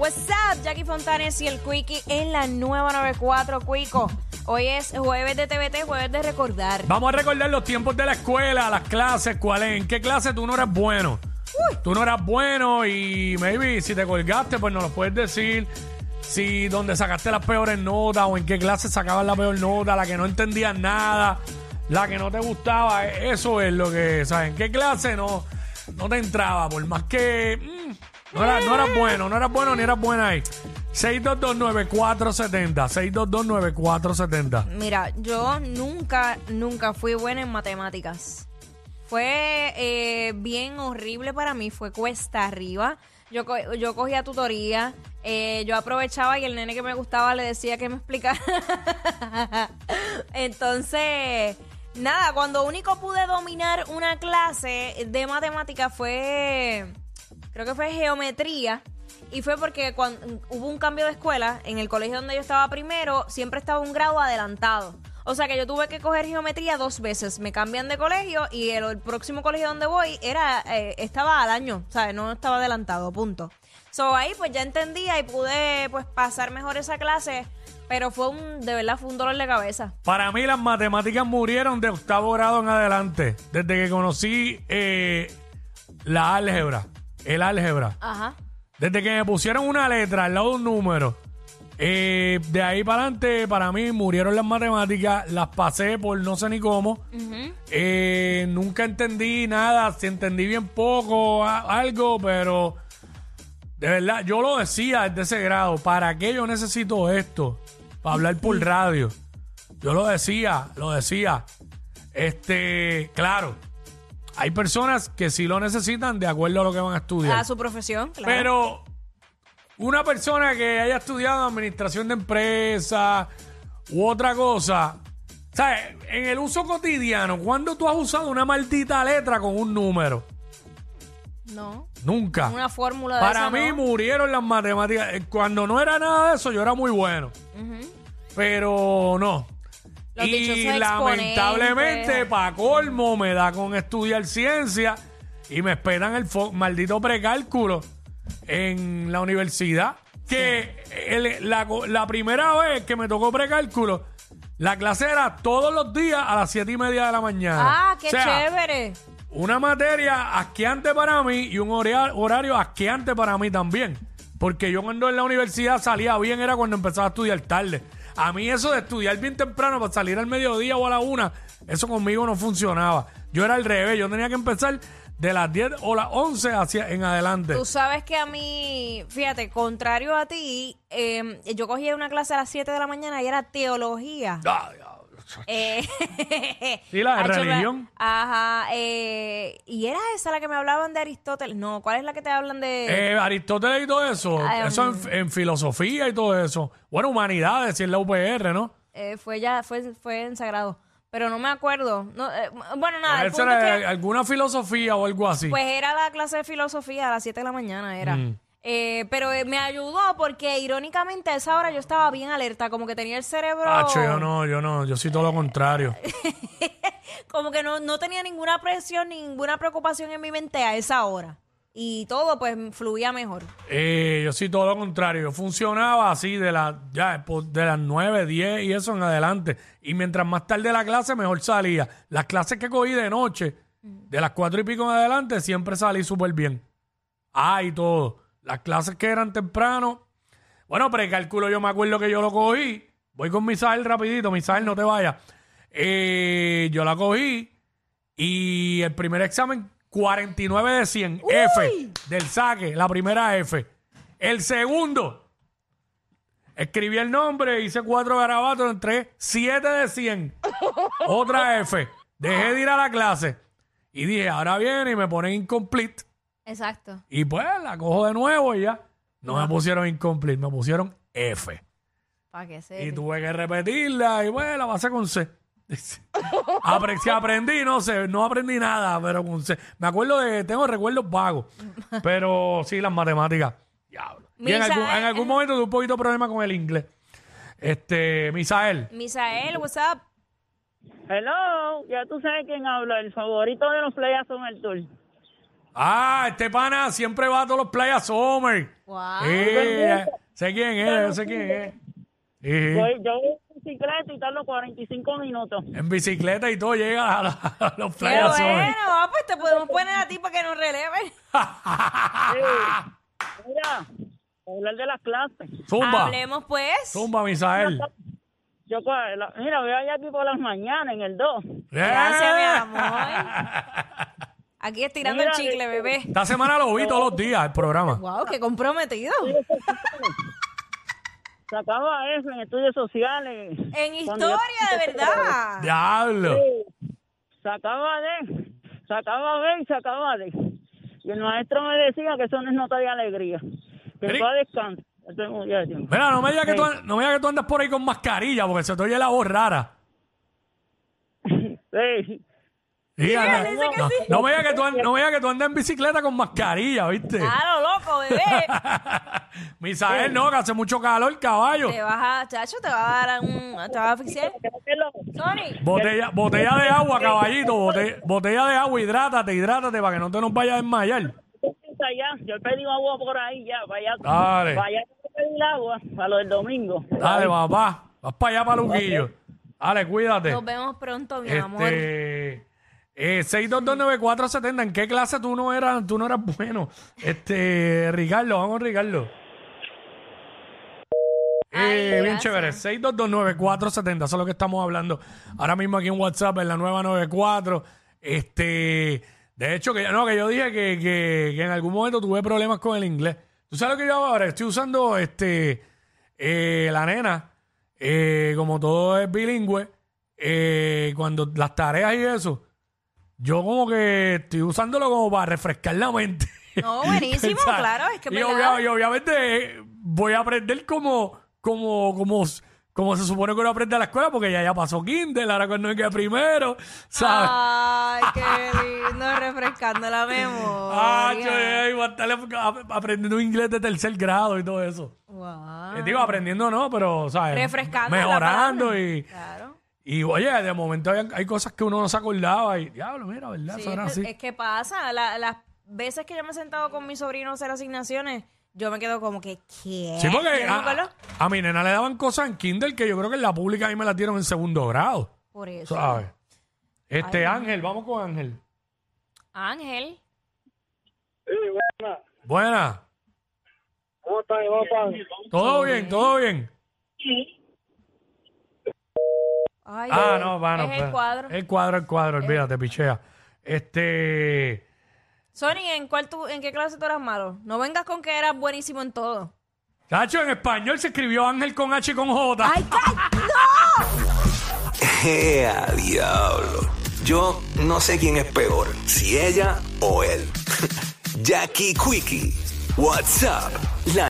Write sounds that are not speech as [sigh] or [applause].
What's up, Jackie Fontanes y el Quickie en la nueva 94 Quico. Hoy es jueves de TVT, jueves de recordar. Vamos a recordar los tiempos de la escuela, las clases, cuál es, en qué clase tú no eras bueno. Tú no eras bueno y maybe si te colgaste, pues nos lo puedes decir. Si donde sacaste las peores notas o en qué clase sacabas la peor nota, la que no entendías nada, la que no te gustaba, e- eso es lo que, ¿sabes? ¿En qué clase no, no te entraba? Por más que mm, no, era- no eras bueno, no eras bueno ni eras buena ahí. 6229470, 6229470. Mira, yo nunca, nunca fui buena en matemáticas. Fue eh, bien horrible para mí, fue cuesta arriba. Yo, yo cogía tutoría, eh, yo aprovechaba y el nene que me gustaba le decía que me explicara. [laughs] Entonces, nada, cuando único pude dominar una clase de matemáticas fue, creo que fue geometría. Y fue porque cuando hubo un cambio de escuela, en el colegio donde yo estaba primero, siempre estaba un grado adelantado. O sea que yo tuve que coger geometría dos veces. Me cambian de colegio y el, próximo colegio donde voy era eh, estaba al año, ¿sabes? No estaba adelantado, punto. So ahí pues ya entendía y pude pues pasar mejor esa clase, pero fue un, de verdad, fue un dolor de cabeza. Para mí las matemáticas murieron de octavo grado en adelante, desde que conocí eh, la álgebra, el álgebra. Ajá. Desde que me pusieron una letra al lado de un número, eh, de ahí para adelante, para mí murieron las matemáticas, las pasé por no sé ni cómo. Eh, nunca entendí nada, si entendí bien poco, a- algo, pero de verdad, yo lo decía desde ese grado, ¿para qué yo necesito esto? Para hablar por radio. Yo lo decía, lo decía. Este, claro, hay personas que sí lo necesitan de acuerdo a lo que van a estudiar. A su profesión, claro. Pero una persona que haya estudiado administración de empresas u otra cosa, ¿sabes? En el uso cotidiano, ¿cuándo tú has usado una maldita letra con un número? no. Nunca. Una fórmula de Para esa, mí ¿no? murieron las matemáticas. Cuando no era nada de eso, yo era muy bueno. Pero no. Los y lamentablemente, para colmo, me da con estudiar ciencia y me esperan el maldito precálculo en la universidad. Que el- la, primera vez que me tocó precálculo, la clase era todos los días a las siete y media de la mañana. Ah, qué O sea, chévere. una materia asqueante para mí y un horario asqueante para mí también. Porque yo cuando en la universidad salía bien era cuando empezaba a estudiar tarde. A mí eso de estudiar bien temprano para salir al mediodía o a la una, eso conmigo no funcionaba. Yo era al revés, yo tenía que empezar de las 10 o las 11 hacia en adelante. Tú sabes que a mí, fíjate, contrario a ti, eh, yo cogía una clase a las 7 de la mañana y era teología. Diablo. Eh, Sí, la de [laughs] Hacho, religión. Ajá. eh, y era esa la que me hablaban de Aristóteles. No, ¿cuál es la que te hablan de...? Eh, Aristóteles y todo eso, eso en, en filosofía y todo eso. Bueno, humanidades, si es la UPR, ¿no? Eh, fue ya, fue, fue en Sagrado. Pero no me acuerdo. No, eh, bueno, nada, el Esa punto era es que, alguna filosofía o algo así. pues era la clase de filosofía a las 7 de la mañana, era. Mm. Eh, pero eh, me ayudó porque irónicamente a esa hora yo estaba bien alerta, como que tenía el cerebro... Yo no, yo no, yo soy todo lo contrario. [laughs] como que no, no tenía ninguna presión, ninguna preocupación en mi mente a esa hora. Y todo pues fluía mejor. Eh, yo soy todo lo contrario. Yo funcionaba así de, la, ya, pues, de las 9, 10 y eso en adelante. Y mientras más tarde la clase, mejor salía. Las clases que cogí de noche, de las 4 y pico en adelante, siempre salí súper bien. Ah, y todo. Las clases que eran temprano. Bueno, precálculo yo me acuerdo que yo lo cogí. Voy con Misael rapidito. Misael, no te vayas. Eh, yo la cogí y el primer examen, 49 de 100. F del saque, la primera F. El segundo, escribí el nombre, hice cuatro garabatos, entré 7 de 100. Otra F. Dejé de ir a la clase. Y dije, ahora viene y me ponen incomplete. Exacto. Y pues la cojo de nuevo y ya. No me pusieron incomplete, me pusieron F. Para que Y se... tuve que repetirla y bueno, la pasé con C. [laughs] Apre- si aprendí, no sé, no aprendí nada, pero con C. Me acuerdo de, tengo recuerdos vagos, [laughs] pero sí, las matemáticas. Diablo. Y en algún, en algún momento tuve un poquito de problema con el inglés. Este, Misael. Misael, what's up? Hello, ya tú sabes quién habla, el favorito de los playas son el tour. Ah, este pana siempre va a todos los playas summer. Wow. Eh, sé quién es, yo sé quién es. Sí. Yo, yo voy en bicicleta y tardo 45 minutos. En bicicleta y todo llega a, la- a los playas bueno, summer. ah, pues te podemos poner a ti para que nos releven. Mira, hablar de las clases. Zumba, Hablemos pues. zumba, Misael. Yo, mira, voy allá aquí por las mañanas en el 2. Gracias, mi amor. [laughs] Aquí estirando el chicle, bebé. Esta semana lo vi todos los días el programa. Wow, qué comprometido. Sacaba eso en estudios sociales. En yo- historia, de verdad. Diablo. Sacaba de, sacaba B y sacaba D. Y el maestro me decía que eso no es nota de alegría. Que tú a descanso. Esto es muy bien. Mira, no me digas que, tú, no me digas que tú andas por ahí con mascarilla porque se te oye la voz rara. [laughs] Sí. Sí, anda- dice que no, sí. no digas que tú, an- no me digas que tú andas en bicicleta con mascarilla, ¿viste? Claro, loco, bebé. [laughs] Misael, no, que hace mucho calor, caballo. Te vas a, chacho, te va a dar un. Te vas a asfixiar. Sony. Botella, botella de agua, caballito. Botella, botella de agua, hidrátate, hidrátate para que no te nos vayas a desmayar. allá. Yo he pedido agua por ahí ya. Vaya, Dale. vaya a pedir agua para lo del domingo. Dale, papá. Vas para allá, para Luquillo. Dale, cuídate. Nos vemos pronto, mi amor. Este. Eh, 6229470, ¿en qué clase tú no eras, tú no eras bueno? Este, Ricardo, vamos, Ricardo. Ay, Eh, bien gracias. chévere, 6229470, eso es lo que estamos hablando ahora mismo aquí en WhatsApp, en la nueva 94. Este, de hecho, que, no, que yo dije que, que- que en algún momento tuve problemas con el inglés. ¿Tú sabes lo que yo hago ahora? Estoy usando este, eh, la nena, eh, como todo es bilingüe, eh, cuando las tareas y eso, yo como que estoy usándolo como para refrescar la mente. No, [laughs] buenísimo, claro, es que y, obvia- obviamente eh, voy a aprender como, como, como, como se supone que uno aprende a la escuela, porque ya ya pasó Kindle, ahora cuando me queda primero, ¿sabes? Ay, qué [laughs] lindo, refrescando la Ah, yo memoria. iba a estar ap- aprendiendo inglés de tercer grado y todo eso. Wow. Eh, Digo, aprendiendo no, pero, ¿sabes? Refrescando Mejorando y, Claro. Y, oye, de momento hay, hay cosas que uno no se acordaba y, diablo, mira, ¿verdad? Sí, Eso era es, así. es que pasa. La- las veces que yo me he sentado con mi sobrino a hacer asignaciones, yo me quedo como que, ¿qué? Sí, porque Yo no me a, mi nena le daban cosas en Kindle que yo creo que en la pública a mí me las dieron en segundo grado, Por eso. ¿sabes? Este Ay, Ángel, vamos con Ángel. Ángel. Sí, buena. Buena. ¿Cómo están? ¿Cómo están? Todo bien, todo bien. Ay, Ah, no, va, no. Es el espera. cuadro. El cuadro, el cuadro, olvídate, pichea. Este. Sony, ¿en, cuál tú, ¿en qué clase tú eras malo? No vengas con que eras buenísimo en todo. Cacho, en español se escribió Ángel con H y con J. ¡Ay, cállate! [laughs] ¡Ea, diablo! Yo no sé quién es peor, si ella o él. [laughs] Jackie Quickie, WhatsApp, la